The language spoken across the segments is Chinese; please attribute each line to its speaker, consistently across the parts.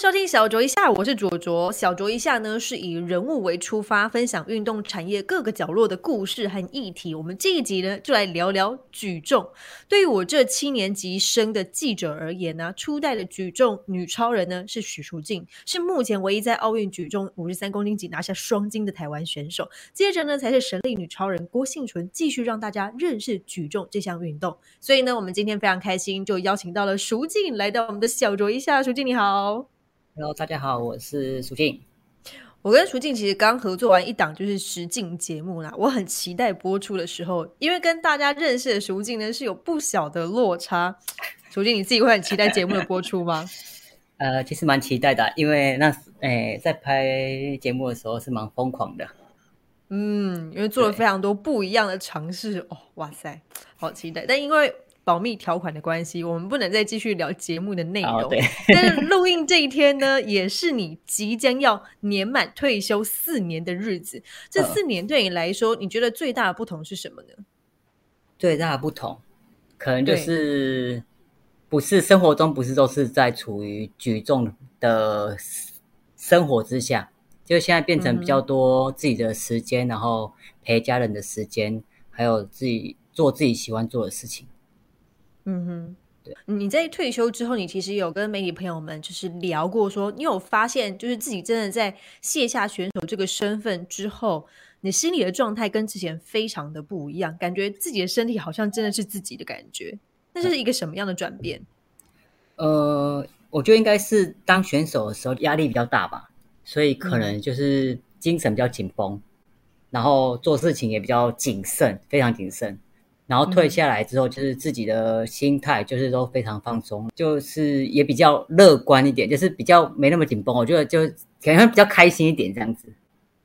Speaker 1: 收听小酌一下，我是卓卓。小酌一下呢，是以人物为出发，分享运动产业各个角落的故事和议题。我们这一集呢，就来聊聊举重。对于我这七年级生的记者而言呢，初代的举重女超人呢是许淑净，是目前唯一在奥运举重五十三公斤级拿下双金的台湾选手。接着呢，才是神力女超人郭幸存，继续让大家认识举重这项运动。所以呢，我们今天非常开心，就邀请到了淑净来到我们的小酌一下。淑净你好。
Speaker 2: Hello，大家好，我是苏静。
Speaker 1: 我跟苏静其实刚合作完一档就是实境节目啦，我很期待播出的时候，因为跟大家认识的苏静呢是有不小的落差。苏静，你自己会很期待节目的播出吗？
Speaker 2: 呃，其实蛮期待的，因为那诶在拍节目的时候是蛮疯狂的。
Speaker 1: 嗯，因为做了非常多不一样的尝试哦，哇塞，好期待！但因为保密条款的关系，我们不能再继续聊节目的内容。但是录音这一天呢，也是你即将要年满退休四年的日子。这四年对你来说，你觉得最大的不同是什么呢？
Speaker 2: 最大的不同，可能就是不是生活中不是都是在处于举重的生活之下，就现在变成比较多自己的时间，然后陪家人的时间，还有自己做自己喜欢做的事情。
Speaker 1: 嗯哼，对，你在退休之后，你其实有跟媒体朋友们就是聊过，说你有发现，就是自己真的在卸下选手这个身份之后，你心里的状态跟之前非常的不一样，感觉自己的身体好像真的是自己的感觉，那这是一个什么样的转变？
Speaker 2: 呃，我觉得应该是当选手的时候压力比较大吧，所以可能就是精神比较紧绷，然后做事情也比较谨慎，非常谨慎。然后退下来之后，就是自己的心态就是都非常放松，就是也比较乐观一点，就是比较没那么紧绷。我觉得就感觉比较开心一点这样子。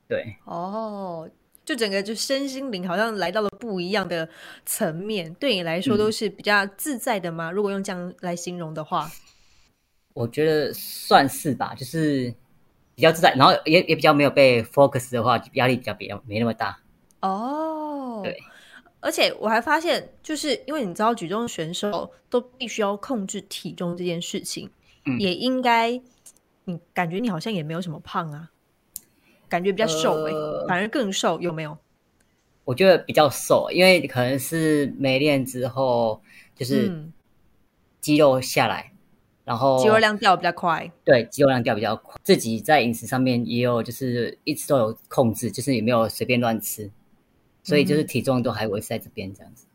Speaker 2: 对，
Speaker 1: 哦，就整个就身心灵好像来到了不一样的层面，对你来说都是比较自在的吗？如果用这样来形容的话，
Speaker 2: 我觉得算是吧，就是比较自在，然后也也比较没有被 focus 的话，压力比较比较没那么大。
Speaker 1: 哦，
Speaker 2: 对。
Speaker 1: 而且我还发现，就是因为你知道举重选手都必须要控制体重这件事情，也应该你感觉你好像也没有什么胖啊，感觉比较瘦哎，反而更瘦，有没有？
Speaker 2: 我觉得比较瘦，因为可能是没练之后，就是肌肉下来，然后
Speaker 1: 肌肉量掉比较快。
Speaker 2: 对，肌肉量掉比较快，自己在饮食上面也有，就是一直都有控制，就是也没有随便乱吃。所以就是体重都还维持在这边这样子。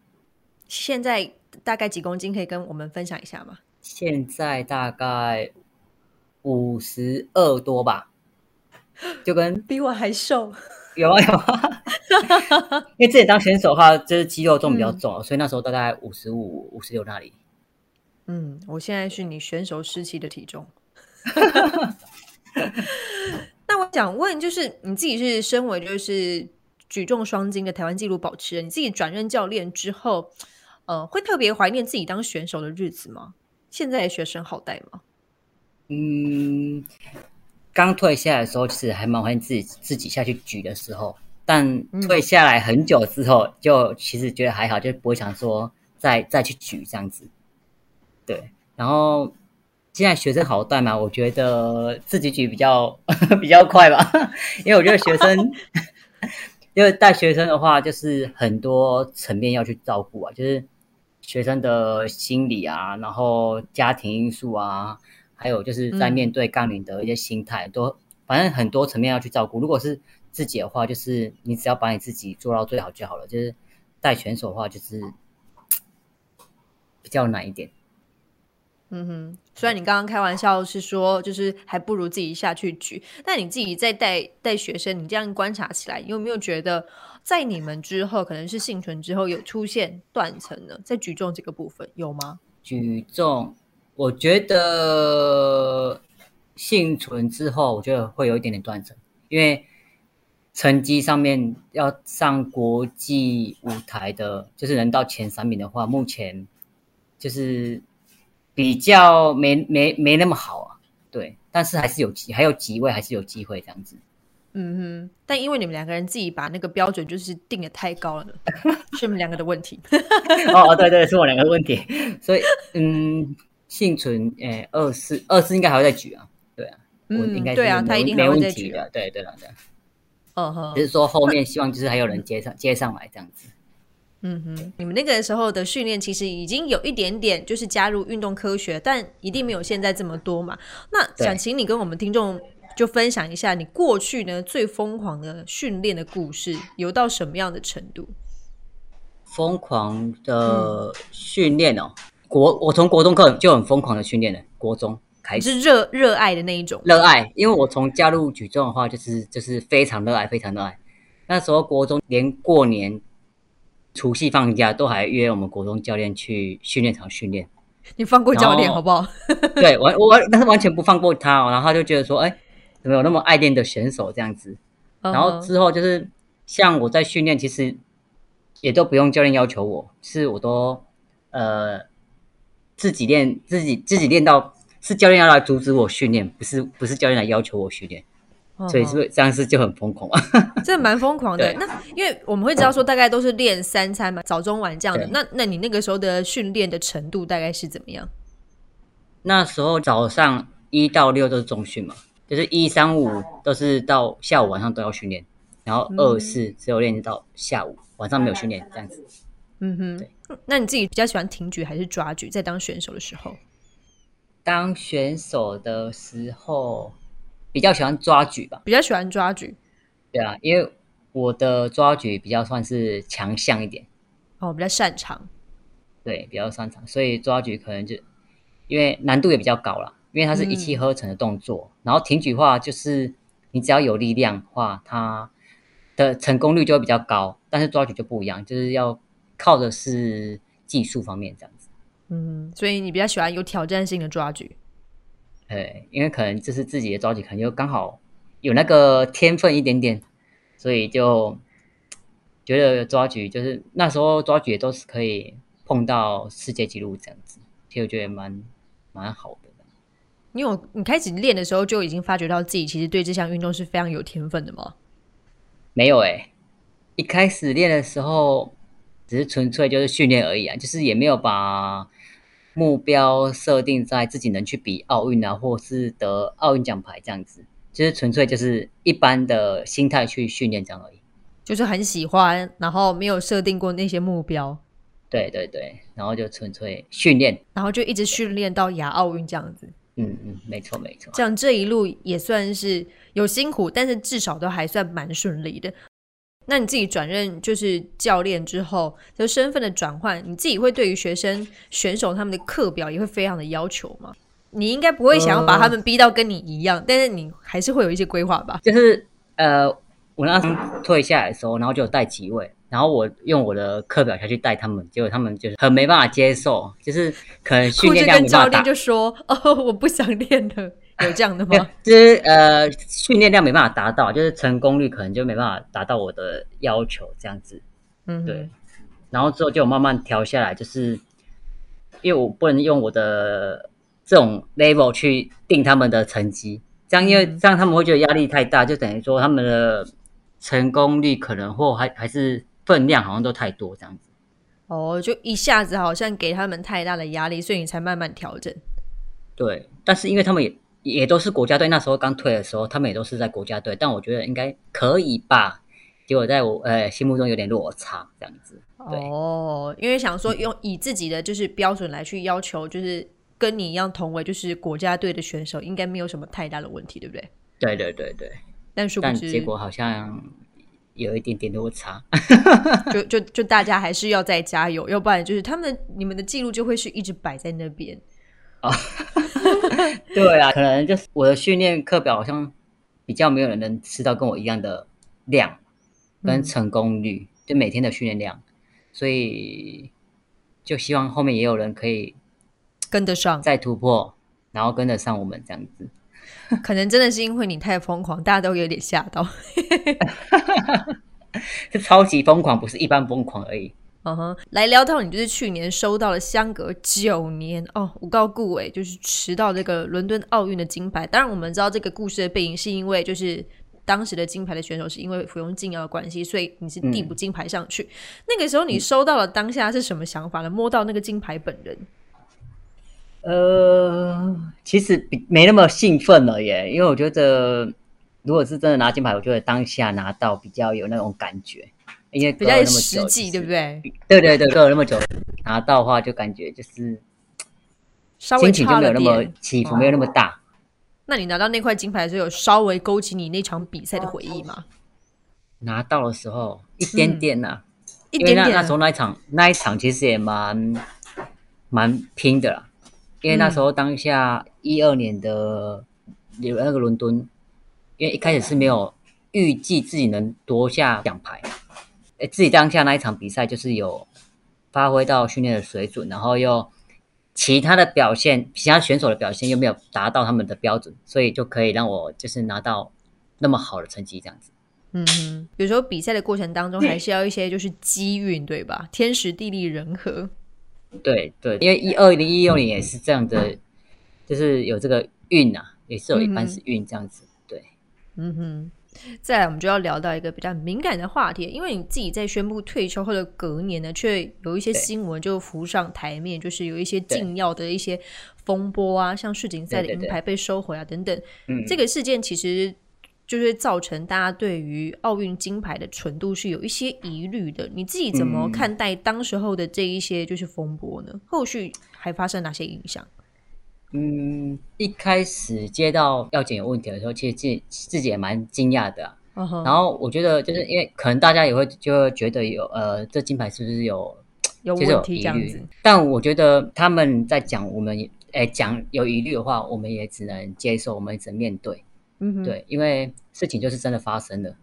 Speaker 1: 现在大概几公斤？可以跟我们分享一下吗？
Speaker 2: 现在大概五十二多吧，就跟
Speaker 1: 比我还瘦。
Speaker 2: 有啊有啊，因为自己当选手的话，就是肌肉重比较重，所以那时候大概五十五、五十六那里。
Speaker 1: 嗯，我现在是你选手时期的体重。那我想问，就是你自己是身为就是。举重双金的台湾纪录保持人，你自己转任教练之后，呃，会特别怀念自己当选手的日子吗？现在的学生好带吗？
Speaker 2: 嗯，刚退下来的时候，其实还蛮怀念自己自己下去举的时候，但退下来很久之后，就其实觉得还好，就不会想说再再去举这样子。对，然后现在学生好带嘛？我觉得自己举比较 比较快吧，因为我觉得学生。因为带学生的话，就是很多层面要去照顾啊，就是学生的心理啊，然后家庭因素啊，还有就是在面对杠铃的一些心态，都反正很多层面要去照顾。如果是自己的话，就是你只要把你自己做到最好就好了。就是带选手的话，就是比较难一点。
Speaker 1: 嗯哼，虽然你刚刚开玩笑是说，就是还不如自己下去举，但你自己在带带学生，你这样观察起来，你有没有觉得在你们之后，可能是幸存之后有出现断层呢？在举重这个部分有吗？
Speaker 2: 举重，我觉得幸存之后，我觉得会有一点点断层，因为成绩上面要上国际舞台的，就是能到前三名的话，目前就是。比较没没没那么好啊，对，但是还是有机，还有几位还是有机会这样子。
Speaker 1: 嗯哼，但因为你们两个人自己把那个标准就是定的太高了，是你们两个的问题。
Speaker 2: 哦，对对，是我两个问题。所以，嗯，幸存，诶，二四二四应该还会再举啊。对啊，
Speaker 1: 嗯，
Speaker 2: 应该
Speaker 1: 对啊，他一定还会再举
Speaker 2: 的。对对了，对。
Speaker 1: 嗯哼，
Speaker 2: 只是说后面希望就是还有人接上接上来这样子。
Speaker 1: 嗯哼，你们那个时候的训练其实已经有一点点就是加入运动科学，但一定没有现在这么多嘛。那想请你跟我们听众就分享一下你过去呢最疯狂的训练的故事，有到什么样的程度？
Speaker 2: 疯狂的训练哦，国我从国中课就很疯狂的训练了，国中开始
Speaker 1: 是热热爱的那一种
Speaker 2: 热爱，因为我从加入举重的话就是就是非常热爱，非常热爱。那时候国中连过年。除夕放假都还约我们国中教练去训练场训练，
Speaker 1: 你放过教练好不好？
Speaker 2: 对，完我完但是完全不放过他哦。然后他就觉得说，哎，怎么有那么爱练的选手这样子？然后之后就是像我在训练，其实也都不用教练要求我，是我都呃自己练，自己自己练到是教练要来阻止我训练，不是不是教练来要求我训练。所以是不是这样是就很疯狂啊？
Speaker 1: 这蛮疯狂的。那因为我们会知道说，大概都是练三餐嘛，早中晚这样的。那那你那个时候的训练的程度大概是怎么样？
Speaker 2: 那时候早上一到六都是中训嘛，就是一三五都是到下午晚上都要训练，然后二四只有练到下午，晚上没有训练这样子。
Speaker 1: 嗯哼，对。那你自己比较喜欢挺举还是抓举？在当选手的时候？
Speaker 2: 当选手的时候。比较喜欢抓举吧，
Speaker 1: 比较喜欢抓举，
Speaker 2: 对啊，因为我的抓举比较算是强项一点，
Speaker 1: 哦，比较擅长，
Speaker 2: 对，比较擅长，所以抓举可能就因为难度也比较高了，因为它是一气呵成的动作，然后挺举话就是你只要有力量话，它的成功率就会比较高，但是抓举就不一样，就是要靠的是技术方面这样子，
Speaker 1: 嗯，所以你比较喜欢有挑战性的抓举。
Speaker 2: 对，因为可能就是自己的抓举，可能就刚好有那个天分一点点，所以就觉得抓举就是那时候抓举都是可以碰到世界纪录这样子，其实我觉得蛮蛮好的。
Speaker 1: 你有你开始练的时候就已经发觉到自己其实对这项运动是非常有天分的吗？
Speaker 2: 没有哎，一开始练的时候只是纯粹就是训练而已啊，就是也没有把。目标设定在自己能去比奥运啊，或是得奥运奖牌这样子，就是纯粹就是一般的心态去训练这样而已。
Speaker 1: 就是很喜欢，然后没有设定过那些目标。
Speaker 2: 对对对，然后就纯粹训练，
Speaker 1: 然后就一直训练到亚奥运这样子。
Speaker 2: 嗯嗯，没错没错。
Speaker 1: 这样这一路也算是有辛苦，但是至少都还算蛮顺利的。那你自己转任就是教练之后，就身份的转换，你自己会对于学生选手他们的课表也会非常的要求吗？你应该不会想要把他们逼到跟你一样，但是你还是会有一些规划吧？
Speaker 2: 就是呃，我那时退下来的时候，然后就带几位，然后我用我的课表下去带他们，结果他们就是很没办法接受，就是可能训练量
Speaker 1: 跟教练就说：“哦，我不想练了。” 有这样的吗？
Speaker 2: 就是呃，训练量没办法达到，就是成功率可能就没办法达到我的要求，这样子。嗯，对。然后之后就慢慢调下来，就是因为我不能用我的这种 level 去定他们的成绩，这样因为这样他们会觉得压力太大，就等于说他们的成功率可能或还还是分量好像都太多这样子。
Speaker 1: 哦，就一下子好像给他们太大的压力，所以你才慢慢调整。
Speaker 2: 对，但是因为他们也。也都是国家队，那时候刚退的时候，他们也都是在国家队，但我觉得应该可以吧。结果在我呃心目中有点落差，这样子。
Speaker 1: 哦，因为想说用以自己的就是标准来去要求，就是跟你一样同为就是国家队的选手，应该没有什么太大的问题，对不对？
Speaker 2: 对对对对。
Speaker 1: 但
Speaker 2: 但结果好像有一点点落差。
Speaker 1: 就就就大家还是要再加油，要不然就是他们你们的记录就会是一直摆在那边。啊，
Speaker 2: 对啊，可能就是我的训练课表好像比较没有人能吃到跟我一样的量跟成功率，就每天的训练量，所以就希望后面也有人可以
Speaker 1: 跟得上，
Speaker 2: 再突破，然后跟得上我们这样子。
Speaker 1: 可能真的是因为你太疯狂，大家都有点吓到，
Speaker 2: 是超级疯狂，不是一般疯狂而已。
Speaker 1: 嗯哼，来聊到你就是去年收到了相隔九年哦，我告顾伟就是迟到这个伦敦奥运的金牌。当然，我们知道这个故事的背景是因为就是当时的金牌的选手是因为服用禁药的关系，所以你是递补金牌上去。那个时候你收到了当下是什么想法呢？摸到那个金牌本人？
Speaker 2: 呃，其实比没那么兴奋了耶，因为我觉得如果是真的拿金牌，我觉得当下拿到比较有那种感觉，因为
Speaker 1: 比较实际，对不对？
Speaker 2: 对对对，隔了那么久拿到的话，就感觉就是
Speaker 1: 心
Speaker 2: 情就没有那么起伏，没有那么大。
Speaker 1: 那你拿到那块金牌的时候，有稍微勾起你那场比赛的回忆吗？
Speaker 2: 拿到的时候一点点呐，
Speaker 1: 一点点。
Speaker 2: 那时候那一场那一场其实也蛮蛮拼的啦。因为那时候当下一二年的有那个伦敦，因为一开始是没有预计自己能夺下奖牌，诶，自己当下那一场比赛就是有发挥到训练的水准，然后又其他的表现，其他选手的表现又没有达到他们的标准，所以就可以让我就是拿到那么好的成绩这样子。
Speaker 1: 嗯哼，有时候比赛的过程当中还是要一些就是机运，对吧？天时地利人和。
Speaker 2: 对对，因为一二零一六年也是这样的，就是有这个运啊，也是有一半是运这样子。对，
Speaker 1: 嗯哼。再来，我们就要聊到一个比较敏感的话题，因为你自己在宣布退休后的隔年呢，却有一些新闻就浮上台面，就是有一些禁药的一些风波啊，像世锦赛的银牌被收回啊等等。嗯，这个事件其实。就是造成大家对于奥运金牌的纯度是有一些疑虑的。你自己怎么看待当时候的这一些就是风波呢？后续还发生哪些影响？
Speaker 2: 嗯，一开始接到药检有问题的时候，其实自自己也蛮惊讶的。然后我觉得就是因为可能大家也会就会觉得有呃，这金牌是不是有
Speaker 1: 有问题这样子？
Speaker 2: 但我觉得他们在讲我们诶讲有疑虑的话，我们也只能接受，我们只能面对。嗯，对，因为事情就是真的发生了，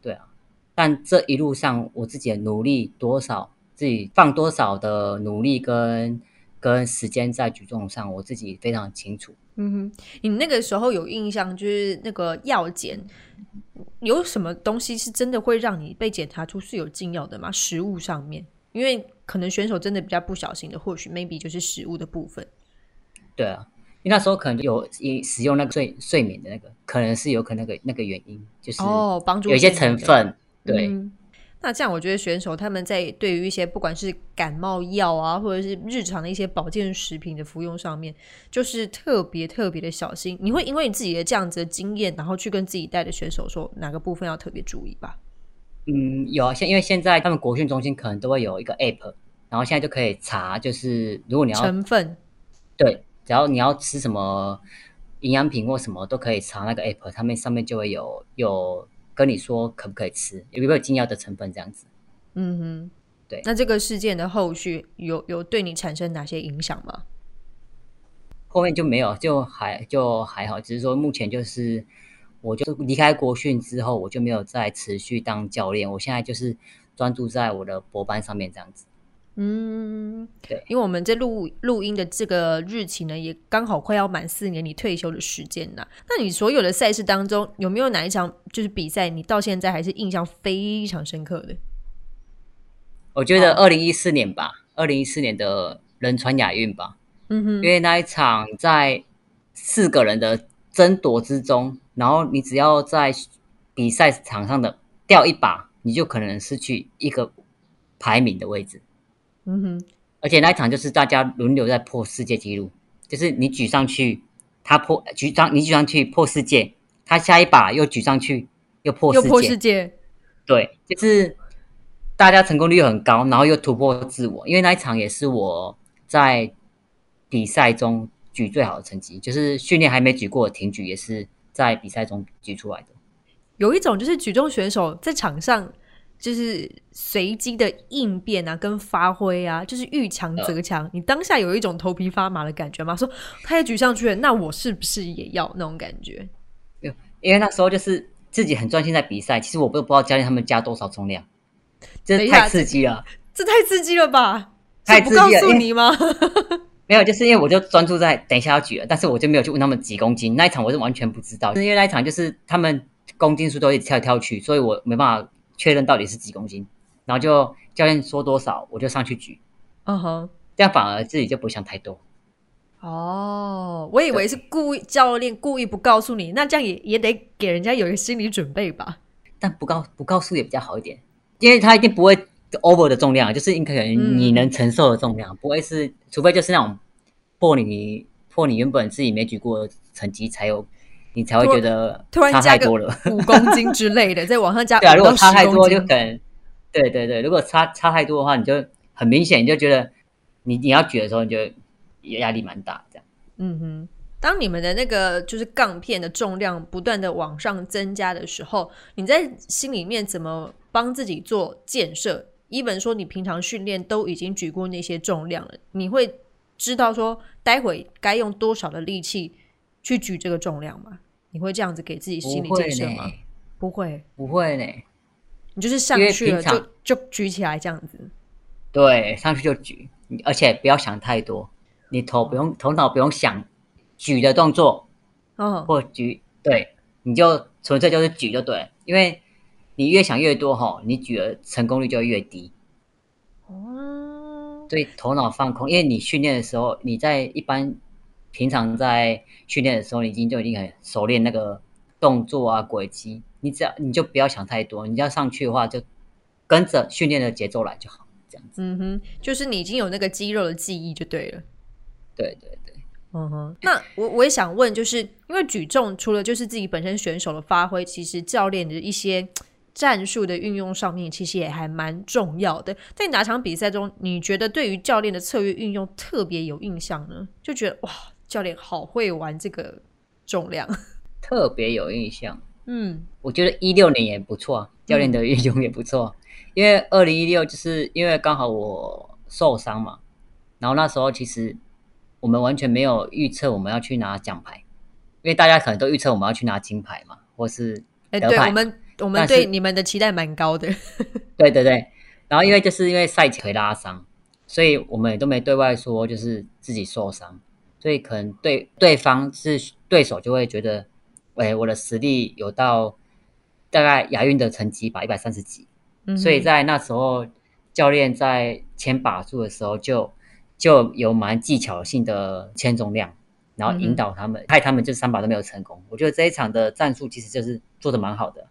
Speaker 2: 对啊。但这一路上，我自己的努力多少，自己放多少的努力跟跟时间在举重上，我自己非常清楚。
Speaker 1: 嗯哼，你那个时候有印象，就是那个药检有什么东西是真的会让你被检查出是有禁药的吗？食物上面，因为可能选手真的比较不小心的，或许 maybe 就是食物的部分。
Speaker 2: 对啊。因为那时候可能有使用那个睡睡眠的那个，可能是有可能那个那个原因，就是
Speaker 1: 哦，帮助
Speaker 2: 有一些成分。对，
Speaker 1: 那这样我觉得选手他们在对于一些不管是感冒药啊，或者是日常的一些保健食品的服用上面，就是特别特别的小心。你会因为你自己的这样子的经验，然后去跟自己带的选手说哪个部分要特别注意吧？
Speaker 2: 嗯，有啊，现因为现在他们国训中心可能都会有一个 app，然后现在就可以查，就是如果你要
Speaker 1: 成分，
Speaker 2: 对。只要你要吃什么营养品或什么，都可以查那个 app，他们上面就会有有跟你说可不可以吃，有没有禁药的成分这样子。嗯哼，对。
Speaker 1: 那这个事件的后续有有对你产生哪些影响吗？
Speaker 2: 后面就没有，就还就还好，只是说目前就是我就离开国训之后，我就没有再持续当教练，我现在就是专注在我的博班上面这样子。嗯，对，
Speaker 1: 因为我们在录录音的这个日期呢，也刚好快要满四年你退休的时间了。那你所有的赛事当中，有没有哪一场就是比赛，你到现在还是印象非常深刻的？
Speaker 2: 我觉得二零一四年吧，二零一四年的仁川亚运吧。嗯哼，因为那一场在四个人的争夺之中，然后你只要在比赛场上的掉一把，你就可能失去一个排名的位置。嗯哼，而且那一场就是大家轮流在破世界纪录，就是你举上去，他破举上你举上去破世界，他下一把又举上去又破
Speaker 1: 又破世界，
Speaker 2: 对，就是大家成功率很高，然后又突破自我，因为那一场也是我在比赛中举最好的成绩，就是训练还没举过挺举，也是在比赛中举出来的。
Speaker 1: 有一种就是举重选手在场上。就是随机的应变啊，跟发挥啊，就是遇强则强。你当下有一种头皮发麻的感觉吗？说他也举上去了，那我是不是也要那种感觉？
Speaker 2: 因为那时候就是自己很专心在比赛，其实我都不知道教练他们加多少重量，这太刺激了，
Speaker 1: 这太刺激了吧？太不告诉你吗？
Speaker 2: 没有，就是因为我就专注在等一下要举了，但是我就没有去问他们几公斤。那一场我是完全不知道，因为那一场就是他们公斤数都一直跳来跳去，所以我没办法。确认到底是几公斤，然后就教练说多少，我就上去举。嗯哼，这样反而自己就不想太多。
Speaker 1: 哦，我以为是故意教练故意不告诉你，那这样也也得给人家有一个心理准备吧。
Speaker 2: 但不告不告诉也比较好一点，因为他一定不会 over 的重量，就是应该可能你能承受的重量，不会是，除非就是那种破你破你原本自己没举过的成绩才有，你才会觉得
Speaker 1: 突然
Speaker 2: 差太多了，
Speaker 1: 五公斤之类的，在往上加
Speaker 2: 对啊，如果差太多就可能，对对对，如果差差太多的话，你就很明显你就觉得你你要举的时候你就压力蛮大，这样。
Speaker 1: 嗯哼。当你们的那个就是杠片的重量不断的往上增加的时候，你在心里面怎么帮自己做建设？一本说你平常训练都已经举过那些重量了，你会知道说待会该用多少的力气去举这个重量吗？你会这样子给自己心理建设吗？不会，
Speaker 2: 不会呢。
Speaker 1: 你就是上去了就就举起来这样子。
Speaker 2: 对，上去就举，而且不要想太多，你头不用头脑不用想。举的动作，
Speaker 1: 哦，
Speaker 2: 或举，对，你就纯粹就是举就对，因为你越想越多哈，你举的成功率就越低。
Speaker 1: 哦，
Speaker 2: 对，头脑放空，因为你训练的时候，你在一般平常在训练的时候，你已经就已经很熟练那个动作啊轨迹，你只要你就不要想太多，你要上去的话就跟着训练的节奏来就好，这样子。
Speaker 1: 嗯哼，就是你已经有那个肌肉的记忆就对了。
Speaker 2: 对对。
Speaker 1: 嗯哼，那我我也想问，就是因为举重除了就是自己本身选手的发挥，其实教练的一些战术的运用上面，其实也还蛮重要的。在哪场比赛中，你觉得对于教练的策略运用特别有印象呢？就觉得哇，教练好会玩这个重量，
Speaker 2: 特别有印象。
Speaker 1: 嗯，
Speaker 2: 我觉得一六年也不错，教练的运用也不错。因为二零一六就是因为刚好我受伤嘛，然后那时候其实。我们完全没有预测我们要去拿奖牌，因为大家可能都预测我们要去拿金牌嘛，或是
Speaker 1: 哎，对我们我们对你们的期待蛮高的。
Speaker 2: 对对对，然后因为就是因为赛前腿拉伤，所以我们也都没对外说就是自己受伤，所以可能对对方是对手就会觉得，哎，我的实力有到大概亚运的成绩吧，一百三十几，所以在那时候教练在牵把数的时候就。就有蛮技巧性的牵重量，然后引导他们，害他们就三把都没有成功。我觉得这一场的战术其实就是做的蛮好的。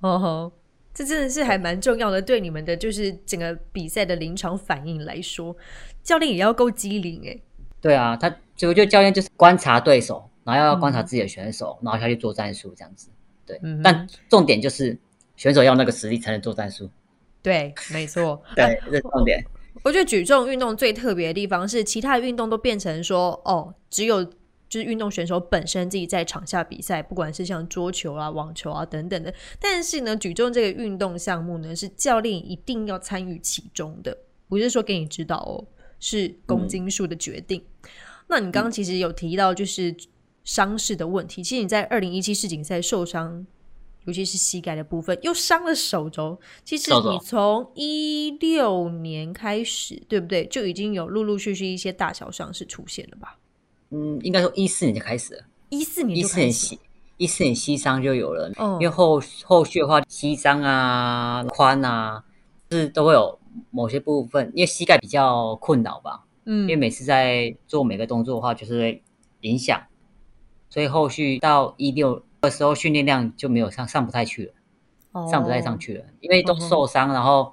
Speaker 1: 哦吼，这真的是还蛮重要的，对你们的就是整个比赛的临场反应来说，教练也要够机灵哎。
Speaker 2: 对啊，他就我觉得教练就是观察对手，然后要观察自己的选手，然后下去做战术这样子。对，但重点就是选手要那个实力才能做战术。
Speaker 1: 对，没错。
Speaker 2: 对，这是重点。
Speaker 1: 我觉得举重运动最特别的地方是，其他的运动都变成说，哦，只有就是运动选手本身自己在场下比赛，不管是像桌球啊、网球啊等等的。但是呢，举重这个运动项目呢，是教练一定要参与其中的，不是说给你指导哦，是公斤数的决定。那你刚刚其实有提到就是伤势的问题，其实你在二零一七世锦赛受伤。尤其是膝盖的部分，又伤了手肘。其实你从一六年开始，对不对？就已经有陆陆续续一些大小伤势出现了吧？
Speaker 2: 嗯，应该说一四年就开始了。
Speaker 1: 一四年，
Speaker 2: 一四年膝一四年膝伤就有了。因为后后续的话，膝伤啊、髋啊，是都会有某些部分，因为膝盖比较困扰吧。嗯，因为每次在做每个动作的话，就是会影响，所以后续到一六。的时候训练量就没有上上不太去了，上不太上去了，因为都受伤，然后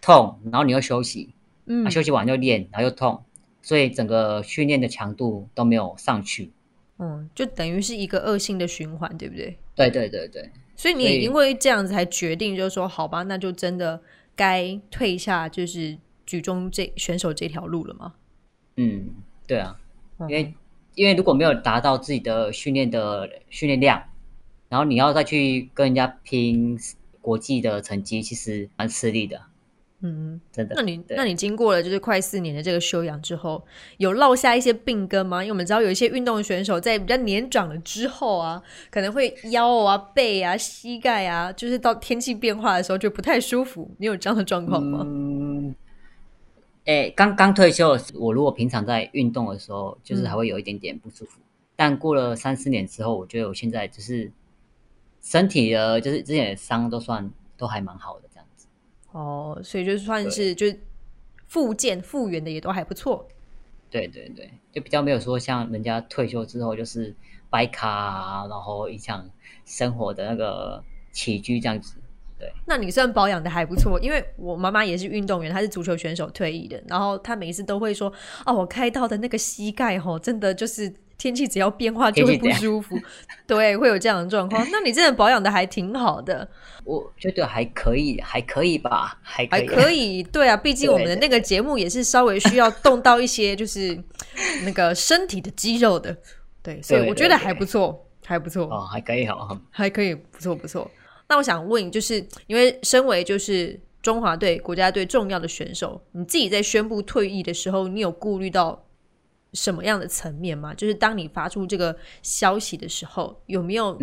Speaker 2: 痛，然后你又休息，嗯，休息完就练，然后又痛，所以整个训练的强度都没有上去，
Speaker 1: 嗯，就等于是一个恶性的循环，对不对？
Speaker 2: 对对对对，
Speaker 1: 所以你也因为这样子才决定，就是说，好吧，那就真的该退下，就是举重这选手这条路了吗？
Speaker 2: 嗯，对啊，因为。因为如果没有达到自己的训练的训练量，然后你要再去跟人家拼国际的成绩，其实蛮吃力的。
Speaker 1: 嗯，
Speaker 2: 真的。
Speaker 1: 那你那你经过了就是快四年的这个修养之后，有落下一些病根吗？因为我们知道有一些运动选手在比较年长了之后啊，可能会腰啊、背啊、膝盖啊，就是到天气变化的时候就不太舒服。你有这样的状况吗？
Speaker 2: 哎，刚刚退休，我如果平常在运动的时候，就是还会有一点点不舒服。但过了三四年之后，我觉得我现在就是身体的，就是之前的伤都算都还蛮好的这样子。
Speaker 1: 哦，所以就算是就复健复原的也都还不错。
Speaker 2: 对对对，就比较没有说像人家退休之后就是摆卡啊，然后影响生活的那个起居这样子。对，
Speaker 1: 那你算保养的还不错，因为我妈妈也是运动员，她是足球选手退役的，然后她每一次都会说：“哦，我开到的那个膝盖吼，真的就是天气只要变化就会不舒服。”对，会有这样的状况。那你真的保养的还挺好的，
Speaker 2: 我觉得还可以，还可以吧，还
Speaker 1: 还可以。对啊，毕竟我们的那个节目也是稍微需要动到一些就是那个身体的肌肉的，对，所以我觉得还不错，还不错
Speaker 2: 哦，还可以，好，
Speaker 1: 还可以，不错，不错。那我想问，就是因为身为就是中华队国家队重要的选手，你自己在宣布退役的时候，你有顾虑到什么样的层面吗？就是当你发出这个消息的时候，有没有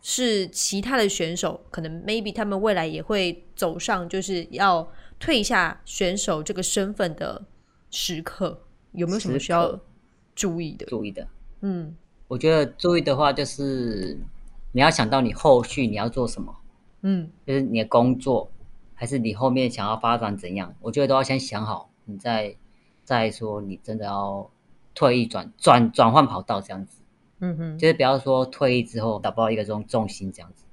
Speaker 1: 是其他的选手可能 maybe 他们未来也会走上就是要退下选手这个身份的时刻，有没有什么需要注意的？
Speaker 2: 注意的，嗯，我觉得注意的话就是。你要想到你后续你要做什么，嗯，就是你的工作，还是你后面想要发展怎样？我觉得都要先想好，你再再说你真的要退役转转转换跑道这样子，嗯哼，就是不要说退役之后找不到一个这种重心这样子，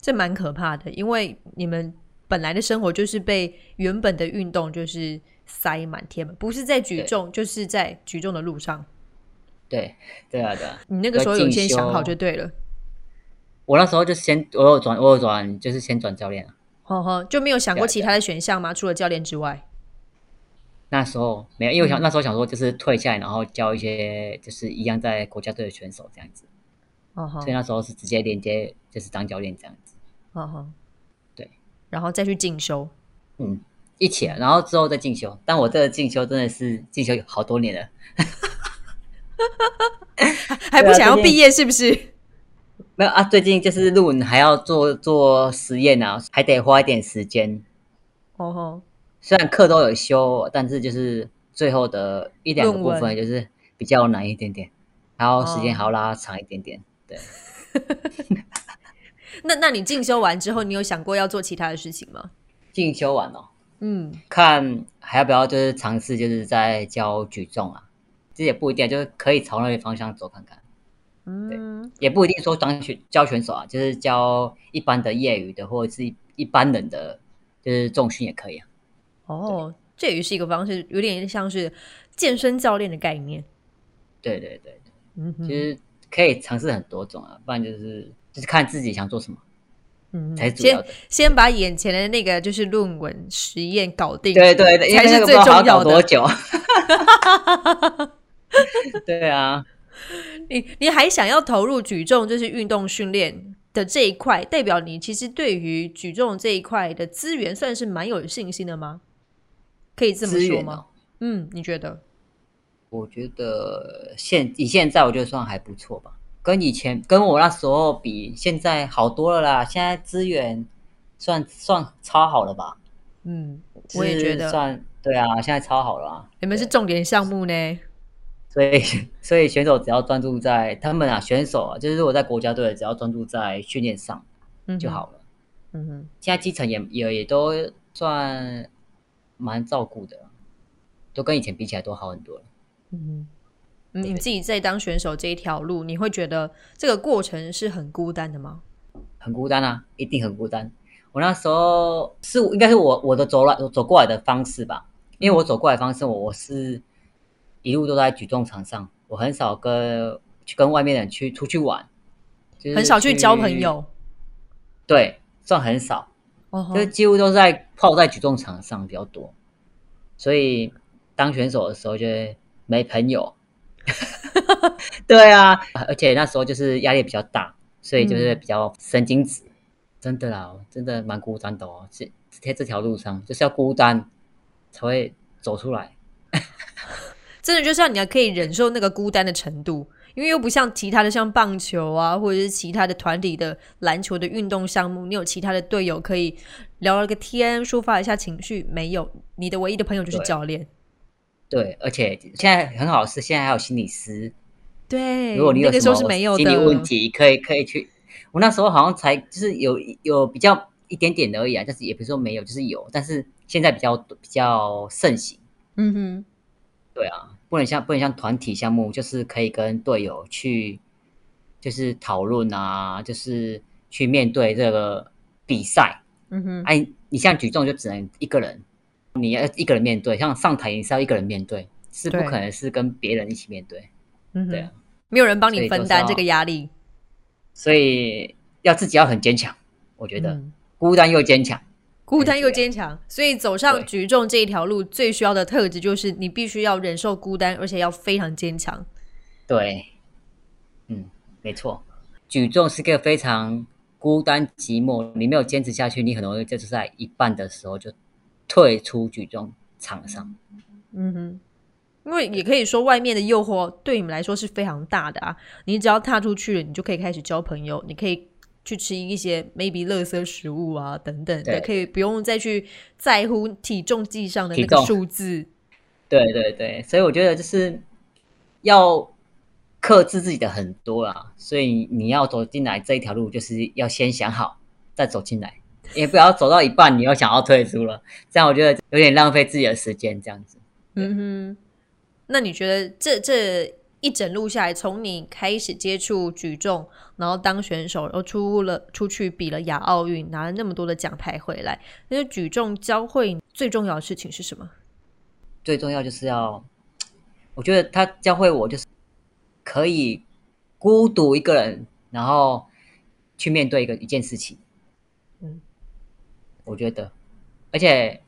Speaker 1: 这蛮可怕的，因为你们本来的生活就是被原本的运动就是塞满天满，不是在举重就是在举重的路上，
Speaker 2: 对对啊对啊，
Speaker 1: 你那个时候有先想好就对了。
Speaker 2: 我那时候就先我有转我有转就是先转教练啊，
Speaker 1: 呵呵，就没有想过其他的选项吗？除了教练之外，
Speaker 2: 那时候没有，因为我想那时候想说就是退下来，然后教一些就是一样在国家队的选手这样子，哦所以那时候是直接连接就是当教练这样子，哦呵，对，
Speaker 1: 然后再去进修，
Speaker 2: 嗯，一起，然后之后再进修，但我这个进修真的是进修有好多年了，
Speaker 1: 还不想要毕业是不是？
Speaker 2: 没有啊，最近就是论文还要做做实验啊，还得花一点时间。哦吼，虽然课都有修，但是就是最后的一两个部分就是比较难一点点，然后时间还要拉长一点点。对。
Speaker 1: 那那你进修完之后，你有想过要做其他的事情吗？
Speaker 2: 进修完哦，嗯，看还要不要就是尝试就是在教举重啊，这也不一定，就是可以朝那个方向走看看。嗯，也不一定说当选教选手啊，就是教一般的业余的或者是一般人的，就是重训也可以啊。
Speaker 1: 哦，这也是一个方式，有点像是健身教练的概念。
Speaker 2: 对对对嗯，其实可以尝试很多种啊，不然就是就是看自己想做什么，嗯，才主要
Speaker 1: 的。先把眼前的那个就是论文实验搞定，
Speaker 2: 对对对，
Speaker 1: 才是最重要的。
Speaker 2: 多 久？对啊。
Speaker 1: 你你还想要投入举重，就是运动训练的这一块，代表你其实对于举重这一块的资源算是蛮有信心的吗？可以这么说吗？嗯，你觉得？
Speaker 2: 我觉得现以现在我觉得算还不错吧，跟以前跟我那时候比，现在好多了啦。现在资源算算超好了吧？
Speaker 1: 嗯，我也觉得
Speaker 2: 算对啊，现在超好了。
Speaker 1: 你们是重点项目呢？
Speaker 2: 所以，所以选手只要专注在他们啊，选手啊，就是如果在国家队，只要专注在训练上就好了。嗯哼，现在基层也也也都算蛮照顾的，都跟以前比起来都好很多了。嗯
Speaker 1: 哼，你自己在当选手这一条路，你会觉得这个过程是很孤单的吗？
Speaker 2: 很孤单啊，一定很孤单。我那时候是应该是我我的走来走过来的方式吧，因为我走过来方式，我我是。一路都在举重场上，我很少跟去跟外面人去出去玩，
Speaker 1: 很少去交朋友。
Speaker 2: 对，算很少，就几乎都在泡在举重场上比较多。所以当选手的时候就没朋友。对啊，而且那时候就是压力比较大，所以就是比较神经质。真的啦，真的蛮孤单的哦。这在这条路上，就是要孤单才会走出来。
Speaker 1: 真的就是要你要可以忍受那个孤单的程度，因为又不像其他的像棒球啊，或者是其他的团体的篮球的运动项目，你有其他的队友可以聊了个天，抒发一下情绪。没有，你的唯一的朋友就是教练。
Speaker 2: 对，而且现在很好是现在还有心理师。
Speaker 1: 对，
Speaker 2: 如果你有
Speaker 1: 什么心
Speaker 2: 理问题，可以可以去。我那时候好像才就是有有比较一点点而已啊，但是也不是说没有，就是有，但是现在比较比较盛行。嗯哼。对啊，不能像不能像团体项目，就是可以跟队友去就是讨论啊，就是去面对这个比赛。
Speaker 1: 嗯哼，
Speaker 2: 哎，你像举重就只能一个人，你要一个人面对，像上台也是要一个人面对，是不可能是跟别人一起面对。
Speaker 1: 嗯哼
Speaker 2: 对啊，
Speaker 1: 没有人帮你分担这个压力。
Speaker 2: 所以要自己要很坚强，我觉得、
Speaker 1: 嗯
Speaker 2: 孤单又坚强。
Speaker 1: 孤单又坚强，所以走上举重这一条路，最需要的特质就是你必须要忍受孤单，而且要非常坚强。
Speaker 2: 对，嗯，没错，举重是个非常孤单寂寞，你没有坚持下去，你很容易就是在一半的时候就退出举重场上。
Speaker 1: 嗯哼，因为也可以说，外面的诱惑对你们来说是非常大的啊。你只要踏出去了，你就可以开始交朋友，你可以去吃一些 maybe 垃圾食物啊等等可以不用再去在乎体重计上的那个数字。
Speaker 2: 对对对，所以我觉得就是要克制自己的很多啦，所以你要走进来这一条路，就是要先想好再走进来，也不要走到一半你又想要退出了，这样我觉得有点浪费自己的时间，这样子。
Speaker 1: 嗯哼，那你觉得这这一整路下来，从你开始接触举重，然后当选手，然后出了出去比了亚奥运，拿了那么多的奖牌回来，那就举重教会你最重要的事情是什么？
Speaker 2: 最重要就是要，我觉得他教会我就是可以孤独一个人，然后去面对一个一件事情。
Speaker 1: 嗯，
Speaker 2: 我觉得，而且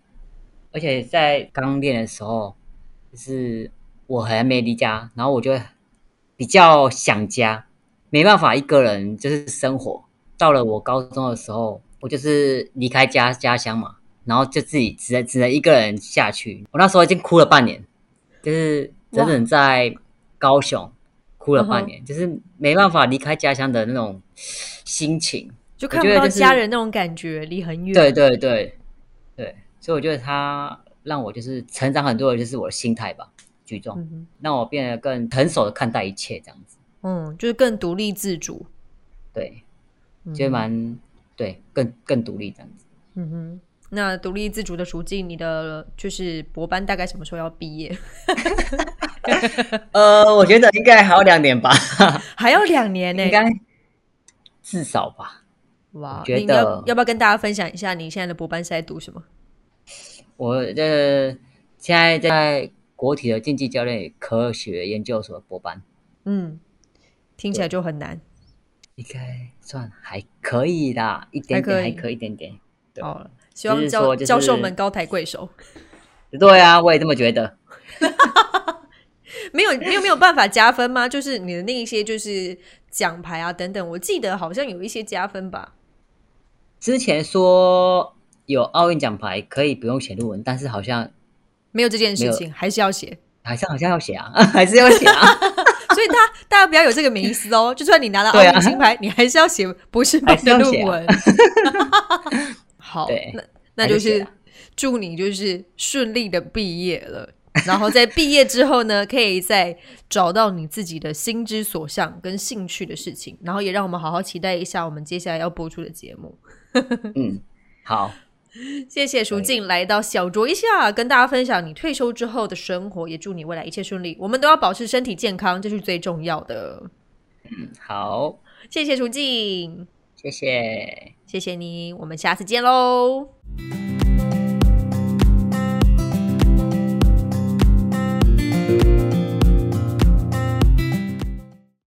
Speaker 2: 而且在刚练的时候，就是我还没离家，然后我就比较想家，没办法一个人就是生活。到了我高中的时候，我就是离开家家乡嘛，然后就自己只能只能一个人下去。我那时候已经哭了半年，就是整整在高雄哭了半年，就是没办法离开家乡的那种心情。
Speaker 1: 就看不到家人那种感觉，离很远。
Speaker 2: 对对对对，所以我觉得他让我就是成长很多的，就是我的心态吧，举重
Speaker 1: 嗯，
Speaker 2: 让我变得更成熟的看待一切，这样子。
Speaker 1: 嗯，就是更独立自主。
Speaker 2: 对，
Speaker 1: 嗯
Speaker 2: 觉得蛮对，更更独立这样子。
Speaker 1: 嗯哼，那独立自主的属境，你的就是博班大概什么时候要毕业？
Speaker 2: 呃，我觉得应该还要两年吧，
Speaker 1: 还要两年呢、
Speaker 2: 应该至少吧。
Speaker 1: 哇，
Speaker 2: 我觉得
Speaker 1: 要不要跟大家分享一下你现在的博班是在读什么？
Speaker 2: 我这现在在国体的竞技教练科学研究所博班，
Speaker 1: 嗯，听起来就很难。
Speaker 2: 应该算还可以啦，一点点
Speaker 1: 还可以
Speaker 2: 一点点。对
Speaker 1: 好了，希望教、教授们高抬贵手。
Speaker 2: 对啊，我也这么觉得。
Speaker 1: 没有没有没有办法加分吗？就是你的那一些就是奖牌啊等等，我记得好像有一些加分吧。
Speaker 2: 之前说有奥运奖牌可以不用写论文，但是好像
Speaker 1: 没有这件事情，还是要写。
Speaker 2: 好像好像要写啊，还是要写啊。
Speaker 1: 大家 大家不要有这个迷思哦，就算你拿了奥运金牌，你还是要写博士班
Speaker 2: 还是
Speaker 1: 的论文。好，那那就是祝你就是顺利的毕业了。然后在毕业之后呢，可以再找到你自己的心之所向跟兴趣的事情，然后也让我们好好期待一下我们接下来要播出的节目。
Speaker 2: 嗯，好，
Speaker 1: 谢谢淑静来到小酌一下，跟大家分享你退休之后的生活，也祝你未来一切顺利。我们都要保持身体健康，这是最重要的。
Speaker 2: 好，
Speaker 1: 谢谢舒静，
Speaker 2: 谢谢。
Speaker 1: 谢谢你，我们下次见喽。